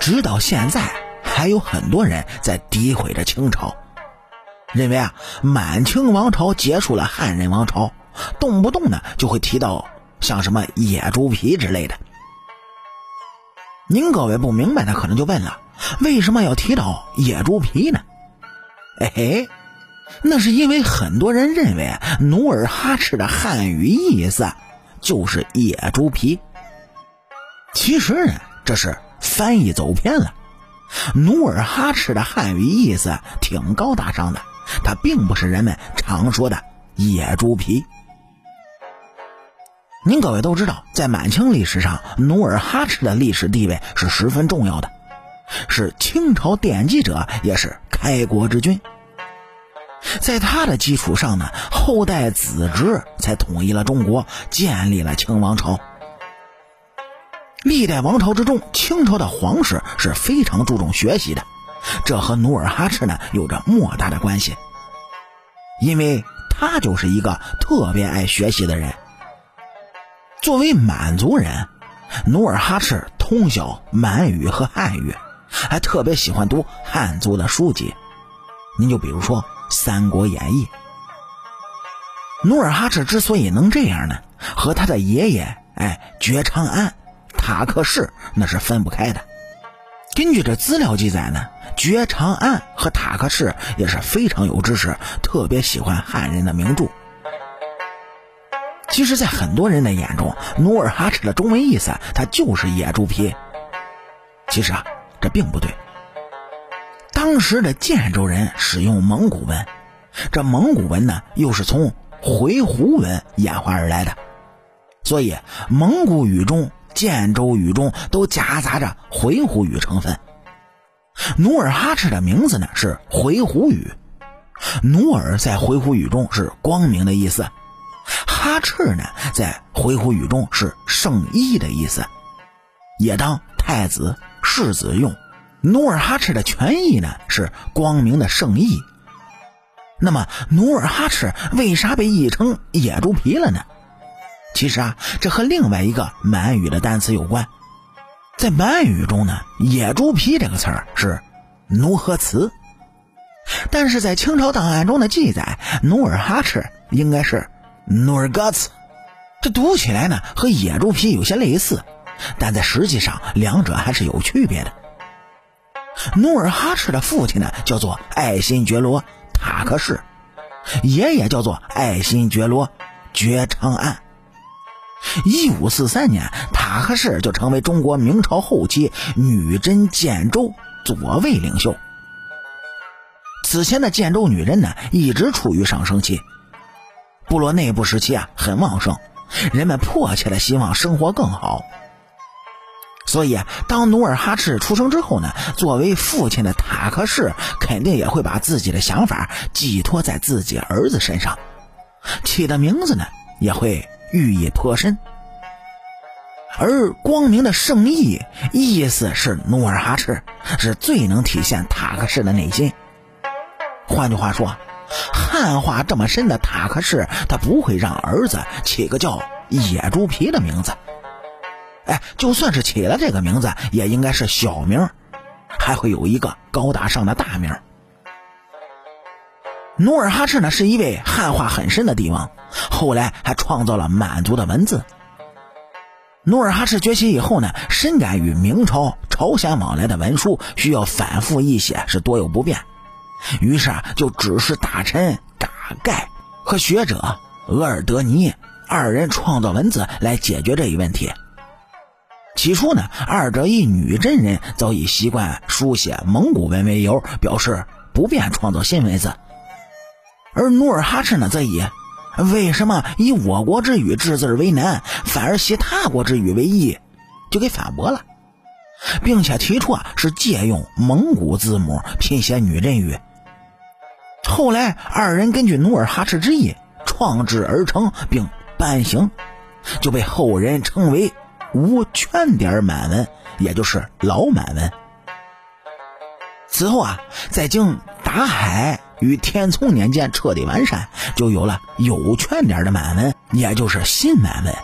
直到现在，还有很多人在诋毁着清朝，认为啊满清王朝结束了汉人王朝，动不动呢就会提到像什么野猪皮之类的。您各位不明白的可能就问了，为什么要提到野猪皮呢？哎嘿，那是因为很多人认为努尔哈赤的汉语意思就是野猪皮。其实呢，这是翻译走偏了。努尔哈赤的汉语意思挺高大上的，它并不是人们常说的野猪皮。您各位都知道，在满清历史上，努尔哈赤的历史地位是十分重要的，是清朝奠基者，也是开国之君。在他的基础上呢，后代子侄才统一了中国，建立了清王朝。历代王朝之中，清朝的皇室是非常注重学习的，这和努尔哈赤呢有着莫大的关系，因为他就是一个特别爱学习的人。作为满族人，努尔哈赤通晓满语和汉语，还特别喜欢读汉族的书籍。您就比如说《三国演义》。努尔哈赤之所以能这样呢，和他的爷爷哎觉昌安。塔克氏那是分不开的。根据这资料记载呢，觉长安和塔克氏也是非常有知识，特别喜欢汉人的名著。其实，在很多人的眼中，努尔哈赤的中文意思他就是野猪皮。其实啊，这并不对。当时的建州人使用蒙古文，这蒙古文呢又是从回鹘文演化而来的，所以蒙古语中。建州语中都夹杂着回鹘语成分。努尔哈赤的名字呢是回鹘语，努尔在回鹘语中是光明的意思，哈赤呢在回鹘语中是圣衣的意思，也当太子世子用。努尔哈赤的全意呢是光明的圣意。那么努尔哈赤为啥被译成野猪皮了呢？其实啊，这和另外一个满语的单词有关。在满语中呢，“野猪皮”这个词儿是“奴和词”，但是在清朝档案中的记载，努尔哈赤应该是“努尔嘎茨”。这读起来呢，和“野猪皮”有些类似，但在实际上两者还是有区别的。努尔哈赤的父亲呢，叫做爱新觉罗·塔克氏，爷爷叫做爱新觉罗·觉昌安。一五四三年，塔克氏就成为中国明朝后期女真建州左卫领袖。此前的建州女真呢，一直处于上升期，部落内部时期啊很旺盛，人们迫切的希望生活更好。所以，当努尔哈赤出生之后呢，作为父亲的塔克氏肯定也会把自己的想法寄托在自己儿子身上，起的名字呢也会。寓意颇深，而光明的圣意意思是努尔哈赤是最能体现塔克氏的内心。换句话说，汉化这么深的塔克氏，他不会让儿子起个叫野猪皮的名字。哎，就算是起了这个名字，也应该是小名，还会有一个高大上的大名。努尔哈赤呢，是一位汉化很深的帝王，后来还创造了满族的文字。努尔哈赤崛起以后呢，深感与明朝、朝鲜往来的文书需要反复译写是多有不便，于是啊，就指示大臣嘎盖和学者额尔德尼二人创造文字来解决这一问题。起初呢，二者以女真人早已习惯书写蒙古文为由，表示不便创造新文字。而努尔哈赤呢，则以为什么以我国之语制字为难，反而习他国之语为易，就给反驳了，并且提出啊是借用蒙古字母拼写女真语。后来二人根据努尔哈赤之意创制而成，并颁行，就被后人称为无圈点满文，也就是老满文。此后啊，在经达海。于天聪年间彻底完善，就有了有圈点的满文，也就是新满文。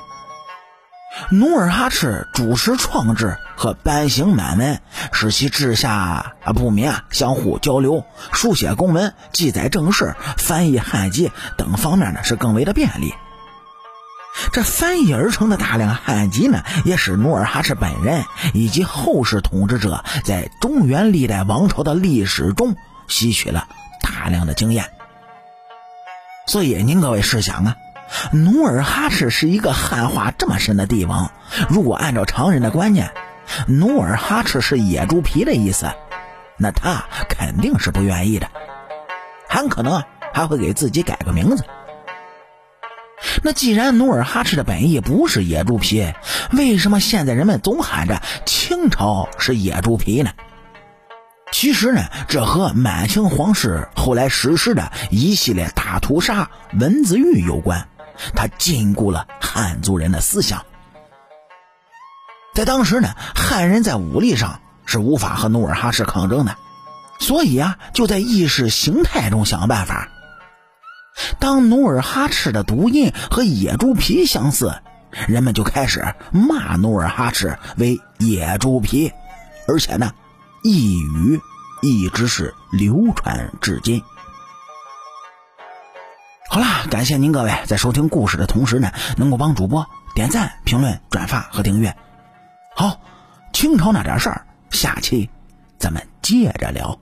努尔哈赤主持创制和颁行满文，使其治下啊不民啊相互交流，书写公文、记载政事、翻译汉籍等方面呢是更为的便利。这翻译而成的大量汉籍呢，也使努尔哈赤本人以及后世统治者在中原历代王朝的历史中吸取了大量的经验。所以您各位试想啊。努尔哈赤是一个汉化这么深的帝王，如果按照常人的观念，努尔哈赤是野猪皮的意思，那他肯定是不愿意的，很可能还会给自己改个名字。那既然努尔哈赤的本意不是野猪皮，为什么现在人们总喊着清朝是野猪皮呢？其实呢，这和满清皇室后来实施的一系列大屠杀、文字狱有关。他禁锢了汉族人的思想，在当时呢，汉人在武力上是无法和努尔哈赤抗争的，所以啊，就在意识形态中想办法。当努尔哈赤的读音和野猪皮相似，人们就开始骂努尔哈赤为野猪皮，而且呢，一语一直是流传至今。好啦，感谢您各位在收听故事的同时呢，能够帮主播点赞、评论、转发和订阅。好，清朝那点事儿，下期咱们接着聊。